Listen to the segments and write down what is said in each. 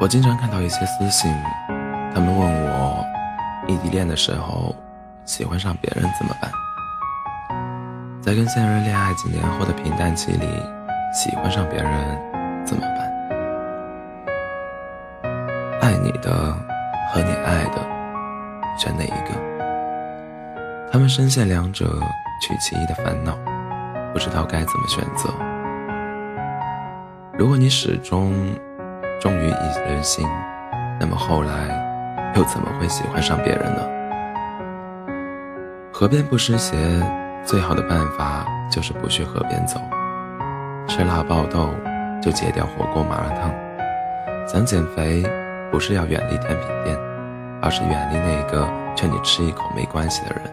我经常看到一些私信，他们问我，异地恋的时候喜欢上别人怎么办？在跟现任恋爱几年后的平淡期里，喜欢上别人怎么办？爱你的和你爱的，选哪一个？他们深陷两者取其一的烦恼，不知道该怎么选择。如果你始终忠于一人心，那么后来又怎么会喜欢上别人呢？河边不湿鞋，最好的办法就是不去河边走。吃辣爆豆就戒掉火锅麻辣烫。想减肥，不是要远离甜品店，而是远离那个劝你吃一口没关系的人。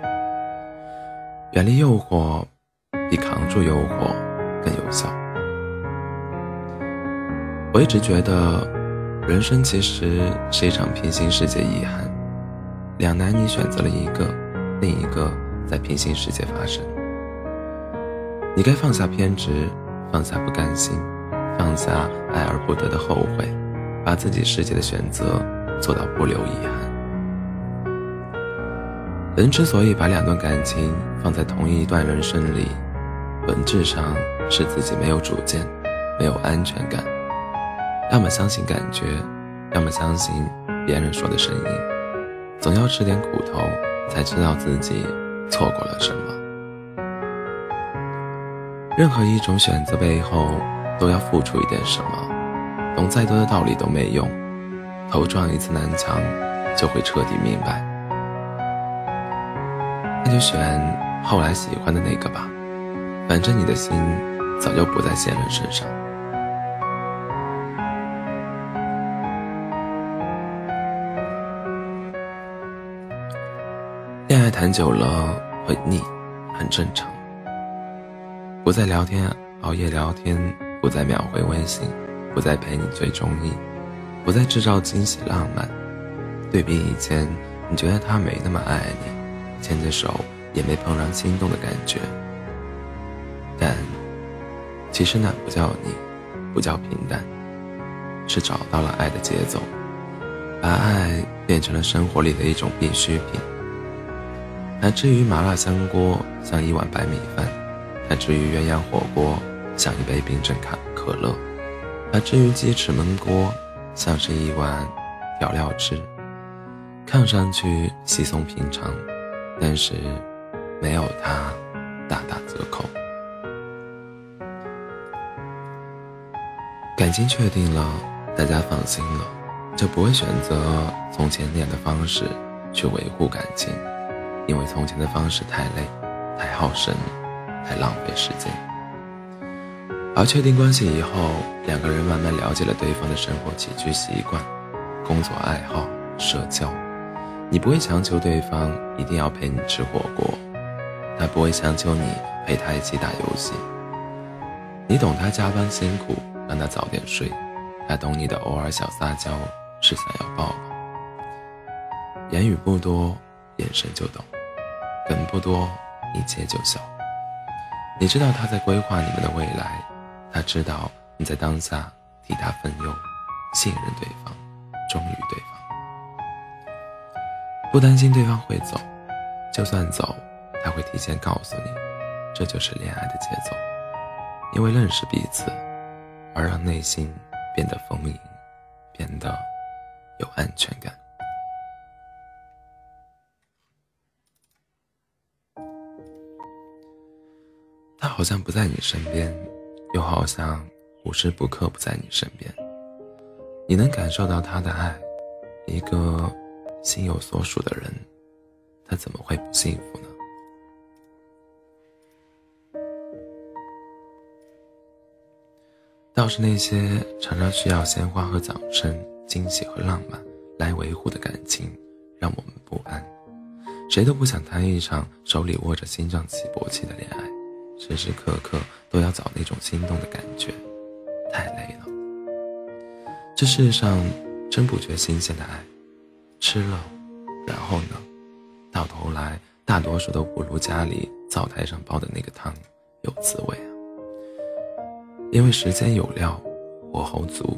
远离诱惑，比扛住诱惑更有效。我一直觉得，人生其实是一场平行世界遗憾，两难你选择了一个，另一个在平行世界发生。你该放下偏执，放下不甘心，放下爱而不得的后悔，把自己世界的选择做到不留遗憾。人之所以把两段感情放在同一段人生里，本质上是自己没有主见，没有安全感。要么相信感觉，要么相信别人说的声音，总要吃点苦头，才知道自己错过了什么。任何一种选择背后，都要付出一点什么，懂再多的道理都没用，头撞一次南墙，就会彻底明白。那就选后来喜欢的那个吧，反正你的心早就不在现任身上。谈久了会腻，很正常。不再聊天，熬夜聊天；不再秒回微信，不再陪你追综艺，不再制造惊喜浪漫。对比以前，你觉得他没那么爱你，牵着手也没怦然心动的感觉。但其实那不叫腻，不叫平淡，是找到了爱的节奏，把爱变成了生活里的一种必需品。乃至于麻辣香锅像一碗白米饭，乃至于鸳鸯火锅像一杯冰镇可可乐，乃至于鸡翅焖锅像是一碗调料汁，看上去稀松平常，但是没有它大打折扣。感情确定了，大家放心了，就不会选择从前那样的方式去维护感情。因为从前的方式太累、太耗神、太浪费时间，而确定关系以后，两个人慢慢了解了对方的生活起居习惯、工作爱好、社交。你不会强求对方一定要陪你吃火锅，他不会强求你陪他一起打游戏。你懂他加班辛苦，让他早点睡；他懂你的偶尔小撒娇，是想要抱抱。言语不多，眼神就懂。梗不多，一切就小。你知道他在规划你们的未来，他知道你在当下替他分忧，信任对方，忠于对方，不担心对方会走，就算走，他会提前告诉你，这就是恋爱的节奏。因为认识彼此，而让内心变得丰盈，变得有安全感。好像不在你身边，又好像无时不刻不在你身边。你能感受到他的爱，一个心有所属的人，他怎么会不幸福呢？倒是那些常常需要鲜花和掌声、惊喜和浪漫来维护的感情，让我们不安。谁都不想谈一场手里握着心脏起搏器的恋爱。时时刻刻都要找那种心动的感觉，太累了。这世上真不缺新鲜的爱，吃了，然后呢？到头来，大多数都不如家里灶台上煲的那个汤有滋味啊。因为时间有料，火候足，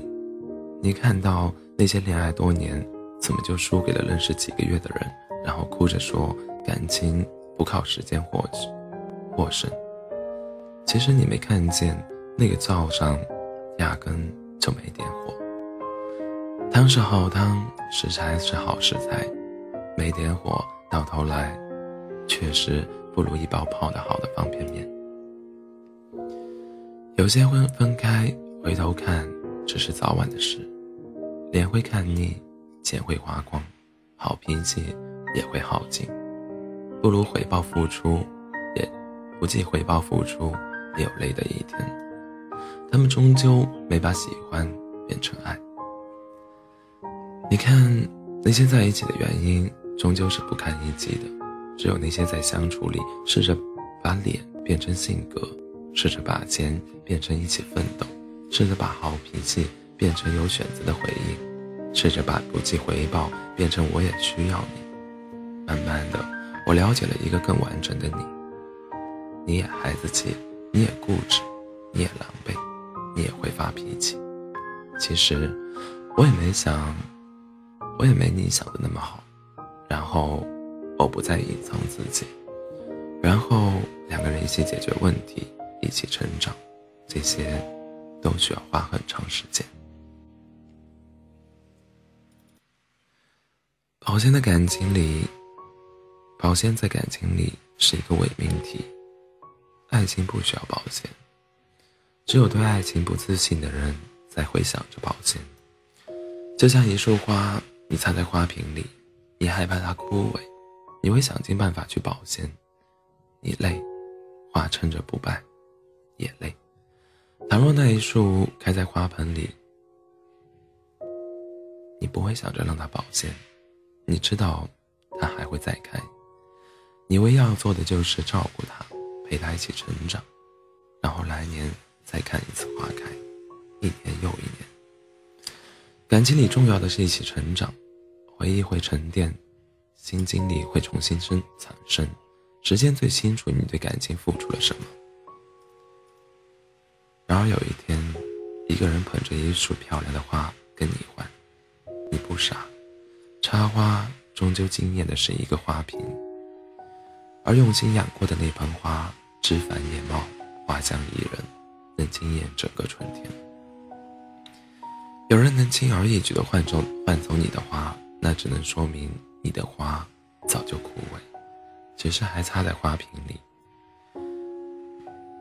你看到那些恋爱多年，怎么就输给了认识几个月的人，然后哭着说感情不靠时间获取获胜。其实你没看见那个灶上压根就没点火，汤是好汤，食材是好食材，没点火，到头来确实不如一包泡的好的方便面。有些会分开，回头看只是早晚的事。脸会看腻，钱会花光，好脾气也会耗尽。不如回报付出，也不计回报付出，也有累的一天。他们终究没把喜欢变成爱。你看，那些在一起的原因，终究是不堪一击的。只有那些在相处里试着把脸变成性格。试着把钱变成一起奋斗，试着把好脾气变成有选择的回应，试着把不计回报变成我也需要你。慢慢的，我了解了一个更完整的你。你也孩子气，你也固执，你也狼狈，你也会发脾气。其实，我也没想，我也没你想的那么好。然后，我不再隐藏自己，然后两个人一起解决问题。一起成长，这些都需要花很长时间。保鲜的感情里，保鲜在感情里是一个伪命题。爱情不需要保鲜，只有对爱情不自信的人才会想着保鲜。就像一束花，你插在花瓶里，你害怕它枯萎，你会想尽办法去保鲜。你累，花撑着不败。也累。倘若那一束开在花盆里，你不会想着让它保鲜，你知道它还会再开。你唯一要做的就是照顾它，陪他一起成长，然后来年再看一次花开，一年又一年。感情里重要的是一起成长，回忆会沉淀，新经历会重新生产生。时间最清楚你对感情付出了什么。然而有一天，一个人捧着一束漂亮的花跟你换，你不傻，插花终究惊艳的是一个花瓶，而用心养过的那盆花枝繁叶茂，花香宜人，能惊艳整个春天。有人能轻而易举的换走换走你的花，那只能说明你的花早就枯萎，只是还插在花瓶里。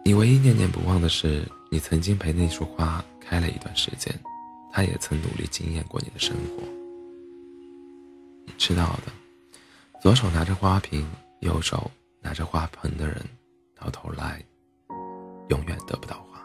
你唯一念念不忘的是。你曾经陪那束花开了一段时间，他也曾努力惊艳过你的生活。你知道的，左手拿着花瓶，右手拿着花盆的人，到头来永远得不到花。